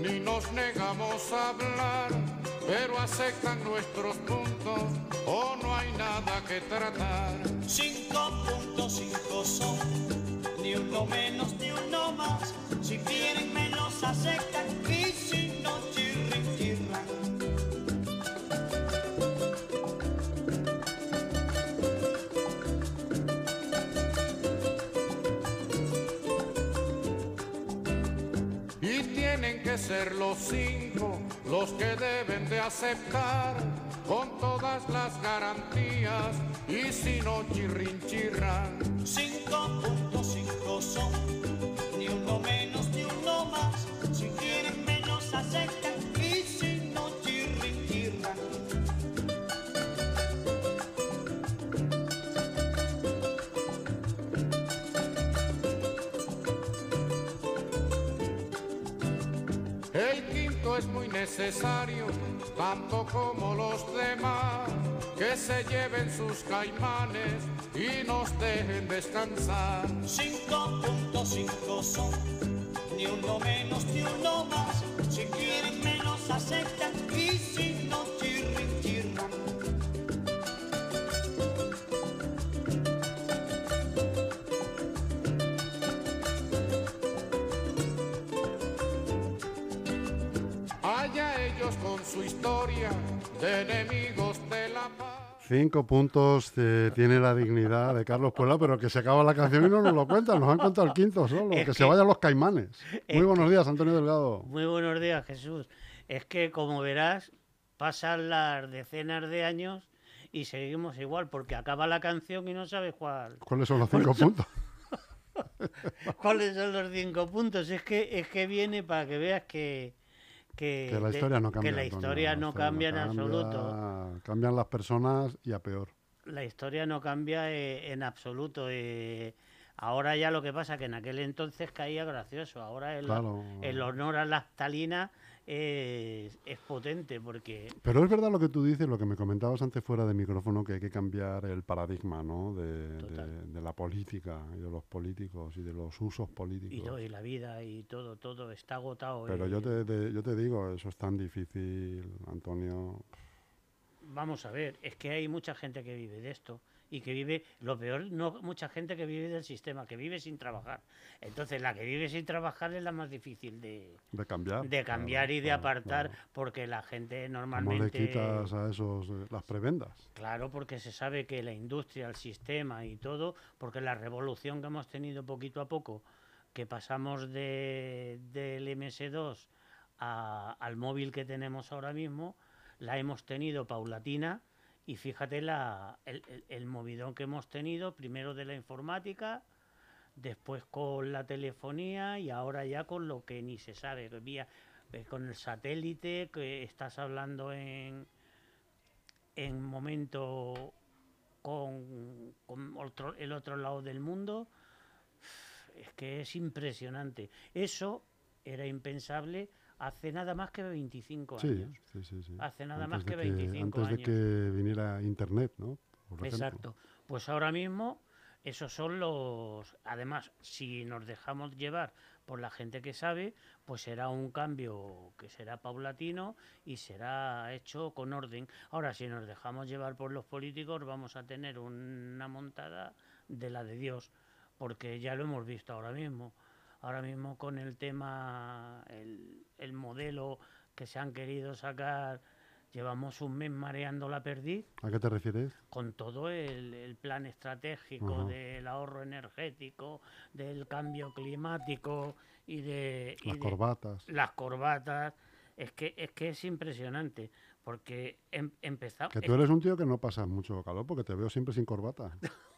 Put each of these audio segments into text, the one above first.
Ni nos negamos a hablar, pero aceptan nuestros puntos o no hay nada que tratar. Cinco puntos, cinco son, ni uno menos ni uno más. Si quieren me los aceptan y si no que ser los cinco los que deben de aceptar con todas las garantías y si no chirrin chirran. Cinco puntos, cinco son, es muy necesario, tanto como los demás, que se lleven sus caimanes y nos dejen descansar. Cinco puntos, cinco son, ni uno menos ni uno más. Si quieren me los aceptan de enemigos de la paz. Cinco puntos eh, tiene la dignidad de Carlos Puebla, pero que se acaba la canción y no nos lo cuentan. Nos han contado el quinto solo. Es que, se vayan los caimanes. es Muy buenos días, Antonio Delgado. Muy buenos días, Jesús. Es que, como verás, pasan las decenas de años y seguimos igual, porque acaba la canción y no sabes cuál. ¿Cuáles son los cinco puntos? ¿Cuáles son los cinco puntos? Es que, es que viene para que veas que... Que, Que la de- historia no cambia. Que la historia no cambia en cambia, absoluto. Cambian las personas y a peor. La historia no cambia eh, en absoluto. eh, ahora ya lo que pasa que en aquel entonces caía gracioso. Ahora el, Claro. el honor a la Stalina es, es potente porque Pero es verdad lo que tú dices, lo que me comentabas antes fuera de micrófono, que hay que cambiar el paradigma ¿no? de, de- de la política y de los políticos y de los usos y, políticos. todo, y la vida y todo, todo está agotado. Pero eh. yo te, te- yo te digo, eso es tan difícil, Antonio. Vamos a ver, es que hay mucha gente que vive de esto y que vive, lo peor, no mucha gente que vive del sistema, que vive sin trabajar. Entonces, la que vive sin trabajar es la más difícil de, De cambiar. de cambiar claro, y de claro, apartar, claro. porque la gente ¿Cómo normalmente... le quitas a esos eh, las prebendas? Claro, porque se sabe que la industria, el sistema y todo, porque la revolución que hemos tenido poquito a poco, que pasamos de, del MS2 a- al móvil que tenemos ahora mismo, la hemos tenido paulatina y fíjate la, el, movidón que hemos tenido, primero de la informática, después con la telefonía y ahora ya con lo que ni se sabe, vía, eh, con el satélite, que estás hablando en, en momento con, con el otro lado del mundo, es que es impresionante. Eso era impensable hace nada más que 25 Sí, años. sí, sí, sí. Hace nada Antes más que 25 Antes de años. que viniera Internet, ¿no? Por. Exacto. Pues ahora mismo esos son los... Además, si nos dejamos llevar por la gente que sabe, pues será un cambio que será paulatino y será hecho con orden. Ahora, si nos dejamos llevar por los políticos, vamos a tener una montada de la de Dios, porque ya lo hemos visto ahora mismo. Ahora mismo con el tema, el, el modelo que se han querido sacar, llevamos un mes mareando la perdiz ¿A qué te refieres? con todo el, el plan estratégico del ahorro energético, del cambio climático y de, y Las de corbatas. las corbatas. Es que es que es impresionante porque em, empezamos. Que tú eres un tío que no pasas mucho calor porque te veo siempre sin corbata.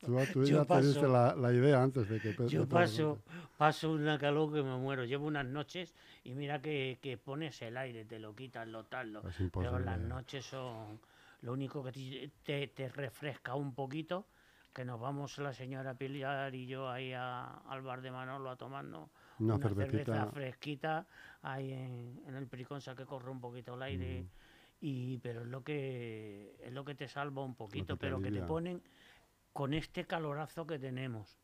Tú, tú ya paso- la, la idea antes de que... pe- Yo paso, paso una calor que me muero. Llevo unas noches y mira que, que pones el aire, te lo quitas, lo tal, lo- Es pero las imposible. noches son lo único que te, te- te refresca un poquito. Que nos vamos la señora Pilar y yo ahí a- al bar de Manolo a tomarnos Una cerveza cervecita. fresquita ahí en, en el Priconsa que corre un poquito el aire. Mm. Y, pero es lo que es lo que te salva un poquito, te pero que te ponen con este calorazo que tenemos,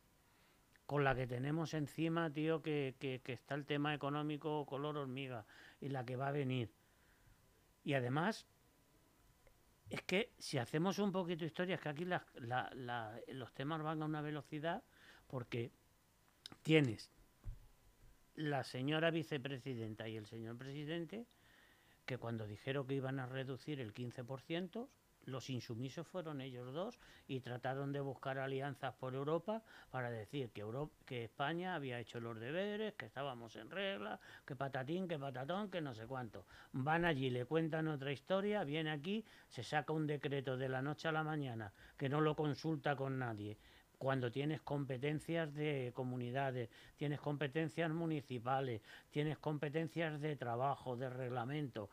con la que tenemos encima, tío, que, que, está el tema económico color hormiga y la que va a venir. Y además, es que si hacemos un poquito historia, es que aquí los temas van a una velocidad porque tienes la señora vicepresidenta y el señor presidente que cuando dijeron que iban a reducir el 15%, los insumisos fueron ellos dos y trataron de buscar alianzas por Europa para decir que, Euro- que España había hecho los deberes, que estábamos en regla, que patatín, que patatón, que no sé cuánto. Van allí, le cuentan otra historia, viene aquí, se saca un decreto de la noche a la mañana que no lo consulta con nadie. Cuando tienes competencias de comunidades, tienes competencias municipales, tienes competencias de trabajo, de reglamento,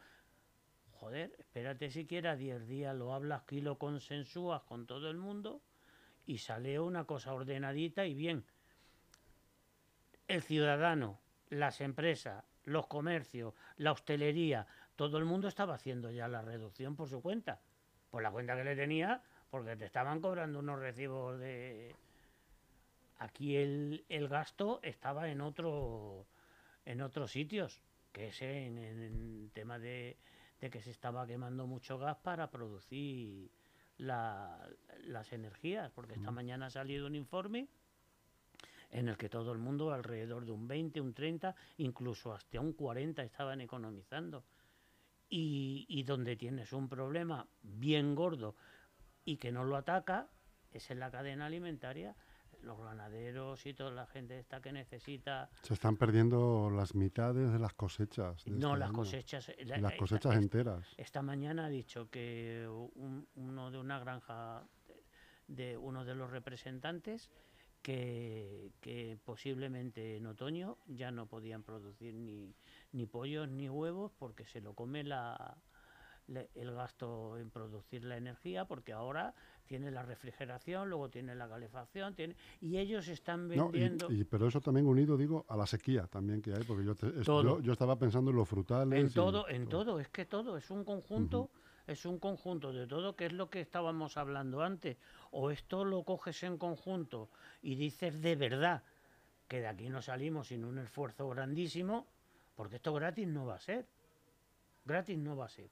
joder, espérate siquiera 10 días, lo hablas aquí, lo consensúas con todo el mundo y sale una cosa ordenadita y bien. El ciudadano, las empresas, los comercios, la hostelería, todo el mundo estaba haciendo ya la reducción por su cuenta, por la cuenta que le tenía, porque te estaban cobrando unos recibos de... Aquí el, el gasto estaba en otro en otros sitios, que es en, en- tema de, de que se estaba quemando mucho gas para producir la- las energías, porque esta mañana ha salido un informe en el que todo el mundo alrededor de un 20, un 30, incluso hasta un 40 estaban economizando. Y, y donde tienes un problema bien gordo y que no lo ataca es en la cadena alimentaria. Los ganaderos y toda la gente esta que necesita Se están perdiendo las mitades de las cosechas. de no este las año. cosechas eh, la- las esta- cosechas esta- enteras. Esta mañana ha dicho que un- uno de una granja de, de uno de los representantes que, que posiblemente en otoño ya no podían producir ni, ni pollos ni huevos porque se lo come la- el gasto en producir la energía porque ahora tiene la refrigeración, luego tiene la calefacción, tiene, y ellos están No, y- vendiendo y- pero eso también unido, digo, a la sequía también que hay, porque yo, te- yo, yo estaba pensando en los frutales. En y todo, en todo, es que todo es un conjunto, es un conjunto de todo, que es lo que estábamos hablando antes. O esto lo coges en conjunto y dices de verdad que de aquí no salimos sin un esfuerzo grandísimo, porque esto gratis no va a ser. Gratis no va a ser.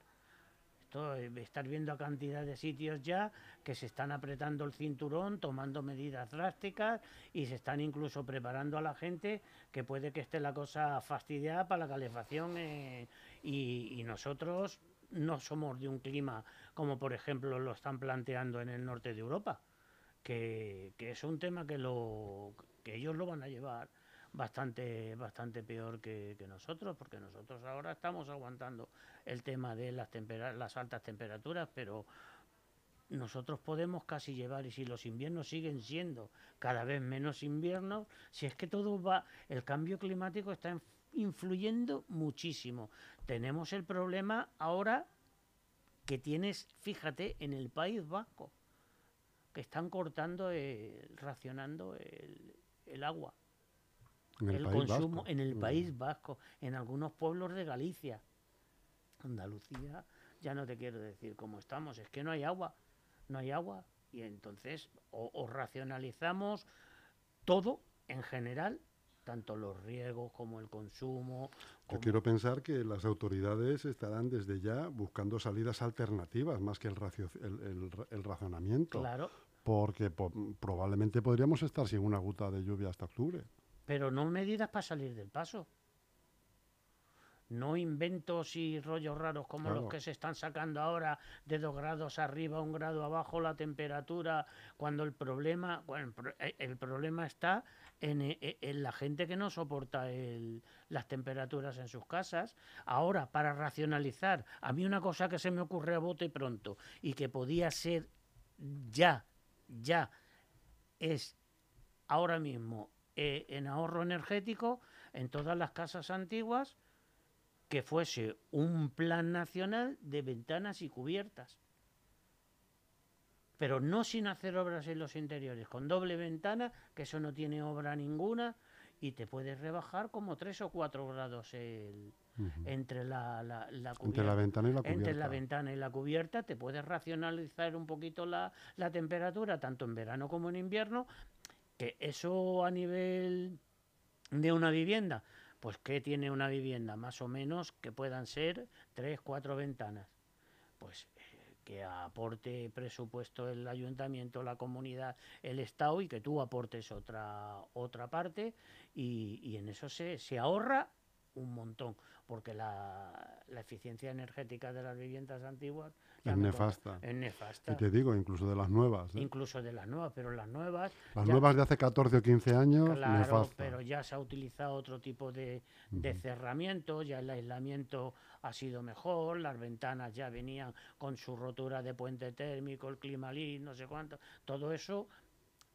Esto, eh, estar viendo a cantidad de sitios ya que se están apretando el cinturón, tomando medidas drásticas y se están incluso preparando a la gente que puede que esté la cosa fastidiada para la calefacción eh, y, y nosotros no somos de un clima como por ejemplo lo están planteando en el norte de Europa, que, que es un tema que, lo, que ellos lo van a llevar bastante bastante peor que, nosotros, porque nosotros ahora estamos aguantando el tema de las, las altas temperaturas, pero nosotros podemos casi llevar, y si los inviernos siguen siendo cada vez menos inviernos, si es que todo va, el cambio climático está inf- influyendo muchísimo. Tenemos el problema ahora que tienes, fíjate, en el País Vasco, que están cortando, el- racionando el, el agua En el, consumo Vasco. en el Mm. País Vasco, en algunos pueblos de Galicia. Andalucía, ya no te quiero decir cómo estamos, es que no hay agua, no hay agua. Y entonces o, o racionalizamos todo en general, tanto los riegos como el consumo. Yo quiero pensar que las autoridades estarán desde ya buscando salidas alternativas más que el, racio- el, el ra- el razonamiento. Claro, Porque po- probablemente podríamos estar sin una gota de lluvia hasta octubre. Pero no medidas para salir del paso. No inventos y rollos raros como los que se están sacando ahora de dos grados arriba, un grado abajo la temperatura, cuando el problema, bueno, el pro- eh, el problema está en, eh, eh, en la gente que no soporta el- las temperaturas en sus casas. Ahora, para racionalizar, a mí una cosa que se me ocurre a bote pronto y que podía ser ya, ya, es ahora mismo eh, en ahorro energético en todas las casas antiguas que fuese un plan nacional de ventanas y cubiertas. Pero no sin hacer obras en los interiores, con doble ventana, que eso no tiene obra ninguna, y te puedes rebajar como 3 o 4 grados el- entre la, la, la Entre cubierta. la ventana y la cubierta. Entre la ventana y la cubierta te puedes racionalizar un poquito la, la temperatura, tanto en verano como en invierno, Que eso a nivel de una vivienda, pues ¿qué tiene una vivienda? Más o menos que puedan ser tres, cuatro ventanas. Pues eh, que aporte presupuesto el ayuntamiento, la comunidad, el Estado y que tú aportes otra, otra parte y, y en eso se, se ahorra un montón, porque la, la eficiencia energética de las viviendas antiguas Es nefasta. Es nefasta. Y te digo, incluso de las nuevas. ¿eh? Incluso de las nuevas, pero las nuevas. Las ya- nuevas de hace 14 o 15 años, Claro, nefasta. pero ya se ha utilizado otro tipo de, de cerramiento, ya el aislamiento ha sido mejor, las ventanas ya venían con su rotura de puente térmico, el climalín, no sé cuánto, todo eso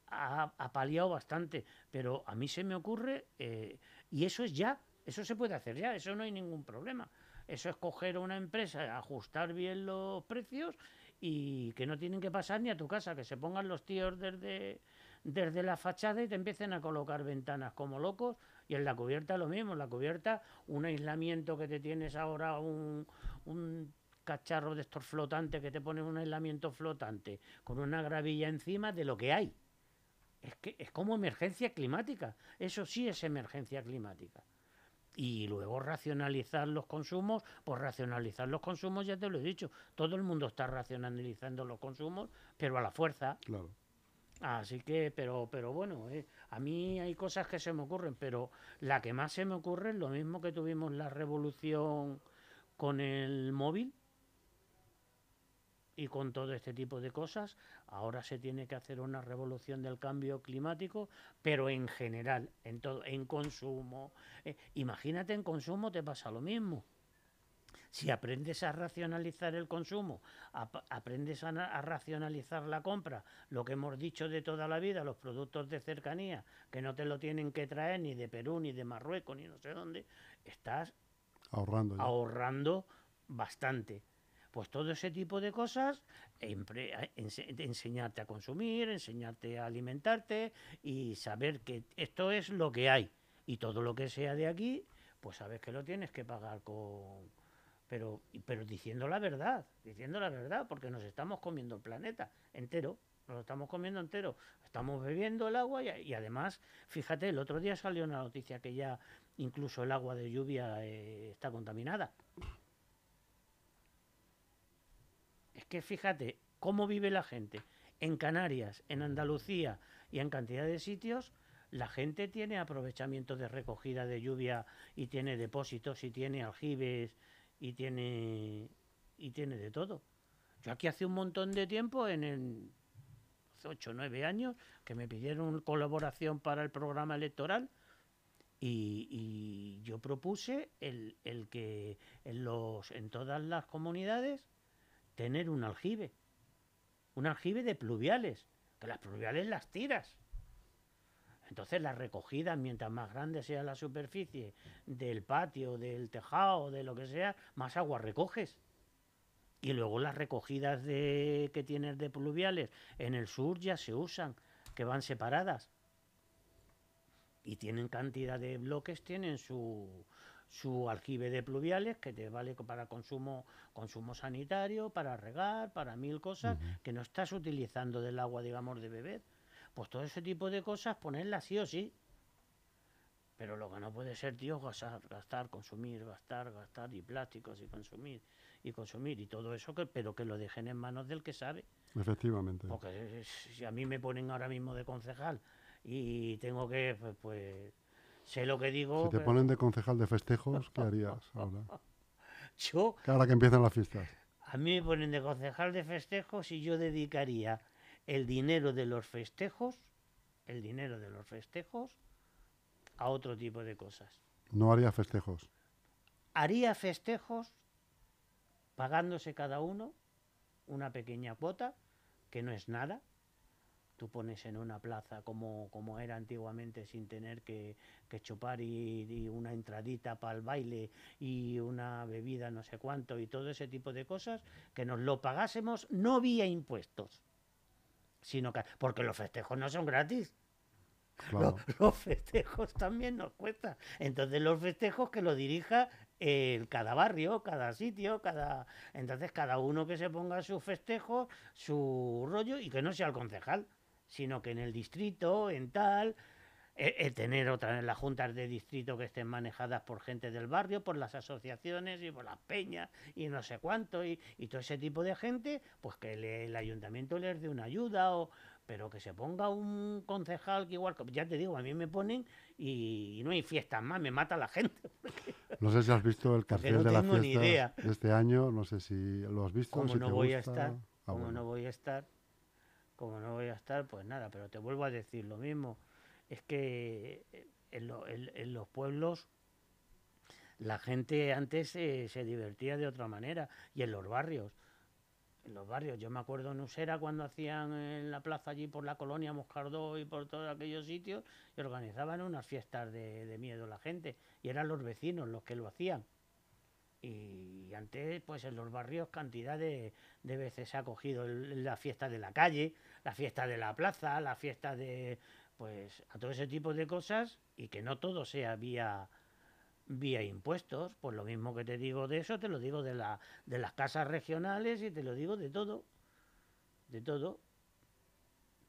ha, ha paliado bastante, pero a mí se me ocurre, eh, y eso es ya, eso se puede hacer ya, eso no hay ningún problema. Eso es coger una empresa, ajustar bien los precios y que no tienen que pasar ni a tu casa, que se pongan los tíos desde, desde la fachada y te empiecen a colocar ventanas como locos. Y en la cubierta lo mismo, en la cubierta un aislamiento que te tienes ahora, un, un cacharro de estos flotantes que te pone un aislamiento flotante con una gravilla encima de lo que hay. Es que es como emergencia climática. Eso sí es emergencia climática. Y luego racionalizar los consumos, pues racionalizar los consumos, ya te lo he dicho, todo el mundo está racionalizando los consumos, pero a la fuerza. Claro. Así que, pero, pero bueno, eh, a mí hay cosas que se me ocurren, pero la que más se me ocurre es lo mismo que tuvimos la revolución con el móvil y con todo este tipo de cosas. Ahora se tiene que hacer una revolución del cambio climático, pero en general, en todo, en consumo. eh, imagínate en consumo te pasa lo mismo. Si aprendes a racionalizar el consumo, ap- aprendes a, na- a racionalizar la compra, lo que hemos dicho de toda la vida, los productos de cercanía, que no te lo tienen que traer ni de Perú, ni de Marruecos, ni no sé dónde, estás Ahorrando. ya. ahorrando bastante. Pues todo ese tipo de cosas, enseñarte a consumir, enseñarte a alimentarte y saber que esto es lo que hay. Y todo lo que sea de aquí, pues sabes que lo tienes que pagar con... Pero, pero diciendo la verdad, diciendo la verdad, porque nos estamos comiendo el planeta entero, nos estamos comiendo entero. Estamos bebiendo el agua y, y además, fíjate, el otro día salió una noticia que ya incluso el agua de lluvia eh, está contaminada. Que fíjate cómo vive la gente. En Canarias, en Andalucía y en cantidad de sitios, la gente tiene aprovechamiento de recogida de lluvia y tiene depósitos y tiene aljibes y tiene y tiene de todo. Yo aquí hace un montón de tiempo, en el hace 8 o 9 años, que me pidieron colaboración para el programa electoral y, y yo propuse el, el que en, los, en todas las comunidades tener un aljibe, un aljibe de pluviales, que las pluviales las tiras. Entonces las recogidas, mientras más grande sea la superficie del patio, del tejado, de lo que sea, más agua recoges. Y luego las recogidas de, que tienes de pluviales en el sur ya se usan, que van separadas. Y tienen cantidad de bloques, tienen su, su aljibe de pluviales que te vale para consumo, consumo sanitario, para regar, para mil cosas, que no estás utilizando del agua, digamos, de beber. Pues todo ese tipo de cosas, ponerlas sí o sí. Pero lo que no puede ser, tío, gastar, gastar, consumir, gastar, gastar, y plásticos, y consumir, y consumir, y todo eso, que, pero que lo dejen en manos del que sabe. Efectivamente. Porque es- si a mí me ponen ahora mismo de concejal y tengo que, pues, pues, sé lo que digo. Si te pero ponen de concejal de festejos, ¿qué harías ahora? Yo, ahora que empiezan las fiestas. a mí me ponen de concejal de festejos y yo dedicaría el dinero de los festejos, el dinero de los festejos, a otro tipo de cosas. No haría festejos. Haría festejos pagándose cada uno una pequeña cuota, que no es nada. Tú pones en una plaza como, como era antiguamente sin tener que, que chupar y, y una entradita para el baile y una bebida no sé cuánto y todo ese tipo de cosas, que nos lo pagásemos no vía impuestos, sino que... Porque los festejos no son gratis. Claro. Los, los festejos también nos cuesta. Entonces los festejos que lo dirija el, cada barrio, cada sitio, cada. Entonces cada uno que se ponga sus festejos, su rollo y que no sea el concejal, sino que en el distrito, en tal, eh, eh, tener otra en las juntas de distrito que estén manejadas por gente del barrio, por las asociaciones y por las peñas y no sé cuánto y, todo ese tipo de gente, pues que el ayuntamiento les dé una ayuda o pero que se ponga un concejal que igual, ya te digo, a mí me ponen y, no hay fiestas más, me mata la gente. No sé si has visto el cartel de la fiesta de este año, no sé si lo has visto. Como no voy a estar, ah, como no voy a estar, como no voy a estar, pues nada, pero te vuelvo a decir lo mismo es que eh, en, los pueblos la gente antes se divertía de otra manera y en los barrios. En los barrios, yo me acuerdo en Usera cuando hacían en la plaza allí por la colonia Moscardó y por todos aquellos sitios y organizaban unas fiestas de, miedo la gente y eran los vecinos los que lo hacían. Y antes, pues en los barrios, cantidad de, veces se ha cogido la fiesta de la calle, la fiesta de la plaza, la fiesta de, pues a todo ese tipo de cosas y que no todo sea vía vía impuestos, pues lo mismo que te digo de eso, te lo digo de la de las casas regionales y te lo digo de todo. De todo.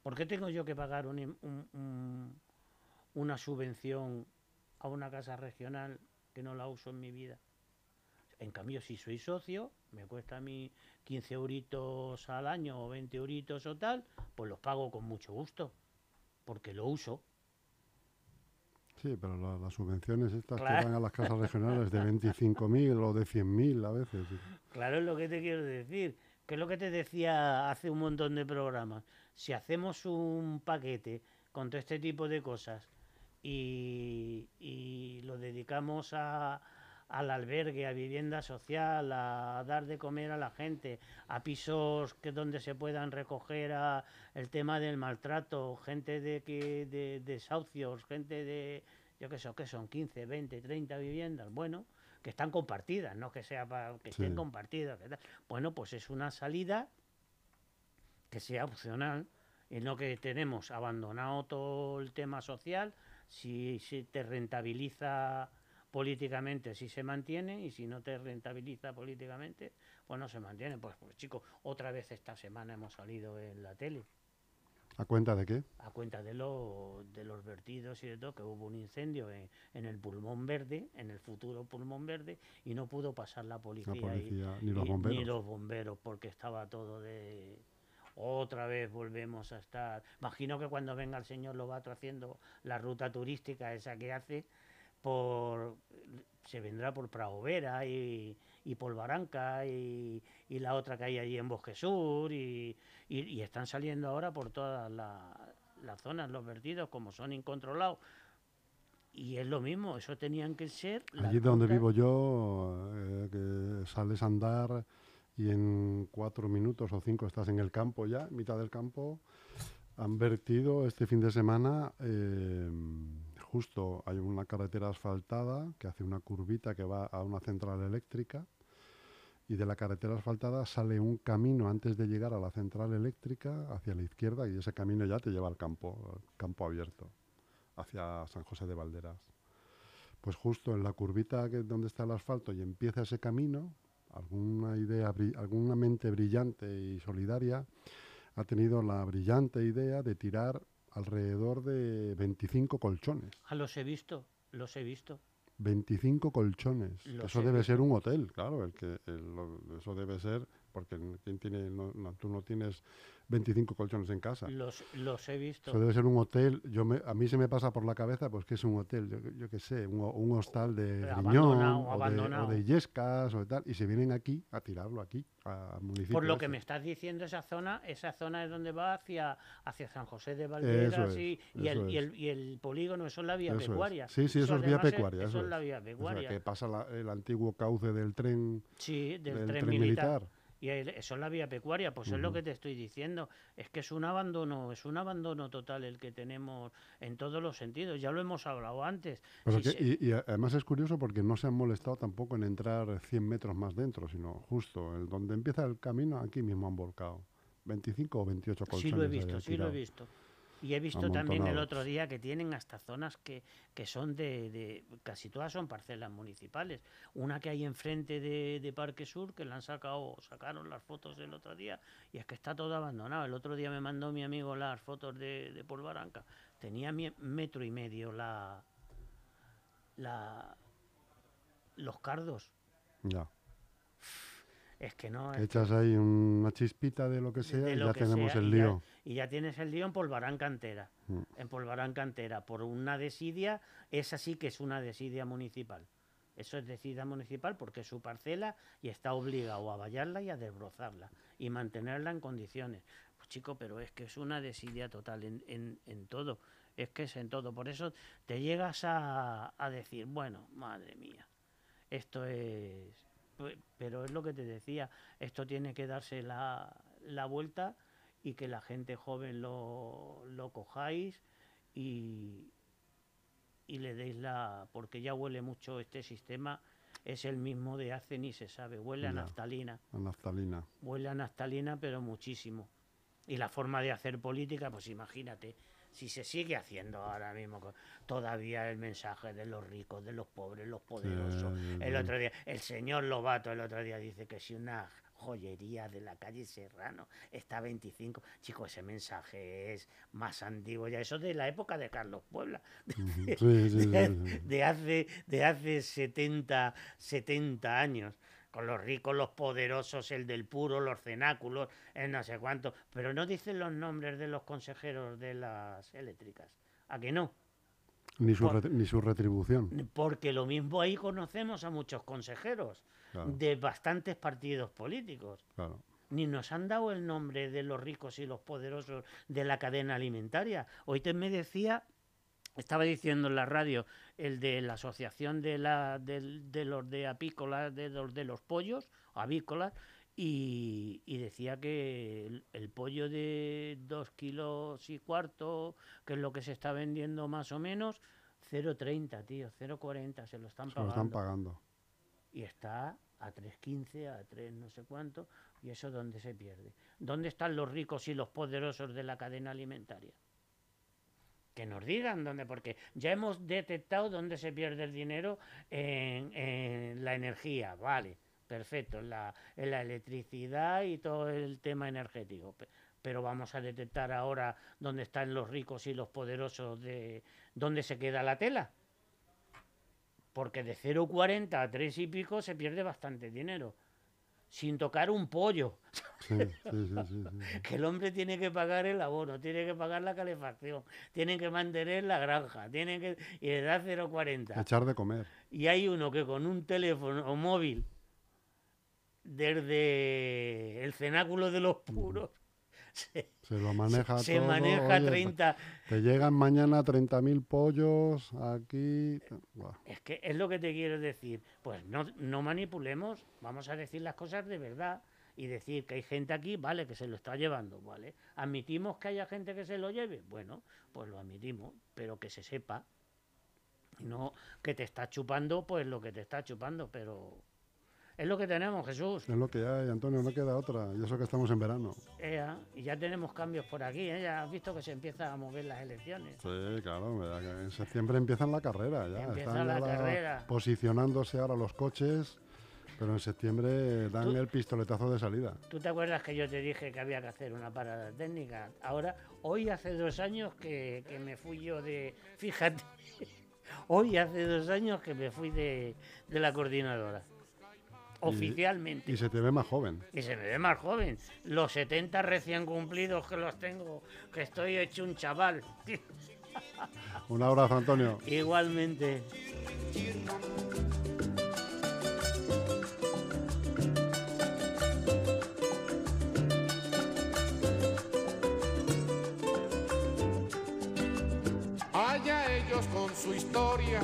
¿Por qué tengo yo que pagar un, una subvención a una casa regional que no la uso en mi vida? En cambio, si soy socio, me cuesta a mí 15 euritos al año o 20 euritos o tal, pues los pago con mucho gusto porque lo uso. Sí, pero las subvenciones estas que dan a las casas regionales de 25.000 o de 100.000 a veces. Claro, es lo que te quiero decir. Que es lo que te decía hace un montón de programas. Si hacemos un paquete con todo este tipo de cosas y, y lo dedicamos a, al albergue, a vivienda social, a dar de comer a la gente, a pisos que donde se puedan recoger a el tema del maltrato, gente de que de desahucios, gente de yo qué sé, que son 15, 20, 30 viviendas, bueno, que están compartidas, no que sea para que estén compartidas, bueno, pues es una salida que sea opcional y no que tenemos abandonado todo el tema social, si, si te rentabiliza políticamente si se mantiene y si no te rentabiliza políticamente, pues no se mantiene. Pues, pues chicos, otra vez esta semana hemos salido en la tele. ¿A cuenta de qué? A cuenta de, lo, de los vertidos y de todo, que hubo un incendio en, el pulmón verde, en el futuro pulmón verde, y no pudo pasar la policía, ni, los bomberos. ni los bomberos, porque estaba todo de... Otra vez volvemos a estar... Imagino que cuando venga el señor Lobato haciendo la ruta turística esa que hace, por se vendrá por Praovera y, y por Baranca y, y, la otra que hay allí en Bosque Sur y, y están saliendo ahora por todas las zonas los vertidos como son incontrolados. Y es lo mismo, eso tenían que ser... Allí donde vivo yo, eh, que sales a andar y en cuatro minutos o cinco estás en el campo ya, mitad del campo, han vertido este fin de semana eh, justo hay una carretera asfaltada que hace una curvita que va a una central eléctrica y de la carretera asfaltada sale un camino antes de llegar a la central eléctrica hacia la izquierda y ese camino ya te lleva al campo, campo abierto, hacia San José de Valderas. Pues justo en la curvita que, donde está el asfalto y empieza ese camino, alguna idea, alguna mente brillante y solidaria ha tenido la brillante idea de tirar alrededor de 25 colchones. Ah, los he visto, los he visto. 25 colchones. eso debe ser un hotel, claro, el que eso debe ser porque ¿quién tiene tú no tienes 25 colchones en casa. Los, los he visto. Eso debe ser un hotel. Yo me, a mí se me pasa por la cabeza pues que es un hotel, yo, yo qué sé, un, un, hostal de Riñón o, de, Yescas o de tal, y se vienen aquí a tirarlo aquí, al municipio. Por lo que me estás diciendo, esa zona esa zona es donde va hacia, hacia San José de Valderas y, y, el, y, el, y, el, polígono, eso es la vía pecuaria. Sí, sí, eso, es vía pecuaria. Eso, es la vía pecuaria. que pasa el antiguo cauce del tren, sí, del, tren, militar y eso es la vía pecuaria, pues es lo que te estoy diciendo, es que es un abandono, es un abandono total el que tenemos en todos los sentidos, ya lo hemos hablado antes. y, además es curioso porque no se han molestado tampoco en entrar 100 metros más dentro, sino justo el, donde empieza el camino, aquí mismo han volcado. 25 o 28 colchones. Sí lo he visto, sí lo he visto. Y he visto también el otro día que tienen hasta zonas que, que son de, de- Casi todas son parcelas municipales. Una que hay enfrente de, de Parque Sur, que la han sacado, sacaron las fotos el otro día, y es que está todo abandonado. El otro día me mandó mi amigo las fotos de, de Polvaranca. Tenía metro y medio la. la los cardos. Ya. Es que no. es Echas ahí una chispita de lo que sea y ya tenemos sea, el y ya- lío. Y ya, tienes el lío en Polvarán Cantera. Mm. En Polvarán Cantera, por una desidia, esa sí que es una desidia municipal. Eso es desidia municipal porque es su parcela y está obligado a vallarla y a desbrozarla y mantenerla en condiciones. Pues chico, pero es que es una desidia total en, en- en todo. Es que es en todo. Por eso te llegas a, a decir, bueno, madre mía, esto es... pe- Pero es lo que te decía, esto tiene que darse la, la vuelta y que la gente joven lo, lo cojáis y, y le deis la... porque ya huele mucho este sistema, es el mismo de hace ni se sabe, huele a naftalina, La naftalina. huele a naftalina pero muchísimo. Y la forma de hacer política, pues imagínate, si se sigue haciendo ahora mismo todavía el mensaje de los ricos, de los pobres, los poderosos. sí, el otro día, el señor Lobato el otro día dice que si una joyería de la calle Serrano está a 25, chico, ese mensaje es más antiguo ya, eso de la época de Carlos Puebla. Sí, sí, de, de hace, de hace 70, 70 años. Con los ricos, los poderosos, el del puro, los cenáculos, el no sé cuánto. Pero no dicen los nombres de los consejeros de las eléctricas. ¿A que no? Ni, su Por- ni su retribución. Porque lo mismo ahí conocemos a muchos consejeros Claro, de bastantes partidos políticos. claro. Ni nos han dado el nombre de los ricos y los poderosos de la cadena alimentaria. Hoy te me decía, estaba diciendo en la radio, el de la asociación de, la, del- de los de apícolas, de los de los pollos, avícolas, y, y decía que el, el pollo de dos kilos y cuarto, que es lo que se está vendiendo más o menos, 0,30, tío, 0,40, se lo están Se lo pagando están pagando. y está a 3.15, a 3 no sé cuánto, y eso dónde se pierde. ¿Dónde están los ricos y los poderosos de la cadena alimentaria? Que nos digan dónde, porque ya hemos detectado dónde se pierde el dinero en, la energía, vale, perfecto, en la, en la electricidad y todo el tema energético. pe- Pero vamos a detectar ahora dónde están los ricos y los poderosos de dónde se queda la tela. Porque de 0,40 a 3 y pico se pierde bastante dinero. Sin tocar un pollo. Sí, sí, sí. Que el hombre tiene que pagar el abono, tiene que pagar la calefacción, tiene que mantener la granja, tiene que. y le da 0,40. Echar de comer. Y hay uno que con un teléfono o móvil desde el cenáculo de los puros se, Se lo maneja se todo. maneja oye, 30. Te llegan mañana 30.000 pollos aquí. Buah, Es que es lo que te quiero decir. Pues no, no manipulemos, vamos a decir las cosas de verdad y decir que hay gente aquí, vale, que se lo está llevando, ¿vale? ¿Admitimos que haya gente que se lo lleve? Bueno, pues lo admitimos, pero que se sepa. No que te está chupando, pues lo que te está chupando, pero es lo que tenemos, Jesús. Es lo que hay, Antonio, no queda otra. Y eso que estamos en verano. Ea, y ya tenemos cambios por aquí, ¿eh? ya has visto que se empiezan a mover las elecciones. Sí, claro, en septiembre empiezan la carrera ya. Empieza Están la carrera. posicionándose ahora los coches, pero en septiembre dan el pistoletazo de salida. ¿Tú te acuerdas que yo te dije que había que hacer una parada técnica? Ahora, hoy hace dos años que, que me fui yo de... Fíjate, hoy hace dos años que me fui de, de la coordinadora. Oficialmente. Y se te ve más joven. Y se me ve más joven. Los 70 recién cumplidos que los tengo, que estoy hecho un chaval. Un abrazo, Antonio. Igualmente. Allá ellos con su historia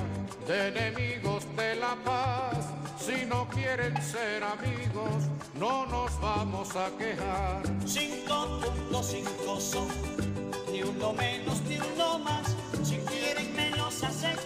de enemigos de la paz. Si no quieren ser amigos, no nos vamos a quejar. 5.5 son, ni uno menos ni uno más. Si quieren me los aceptan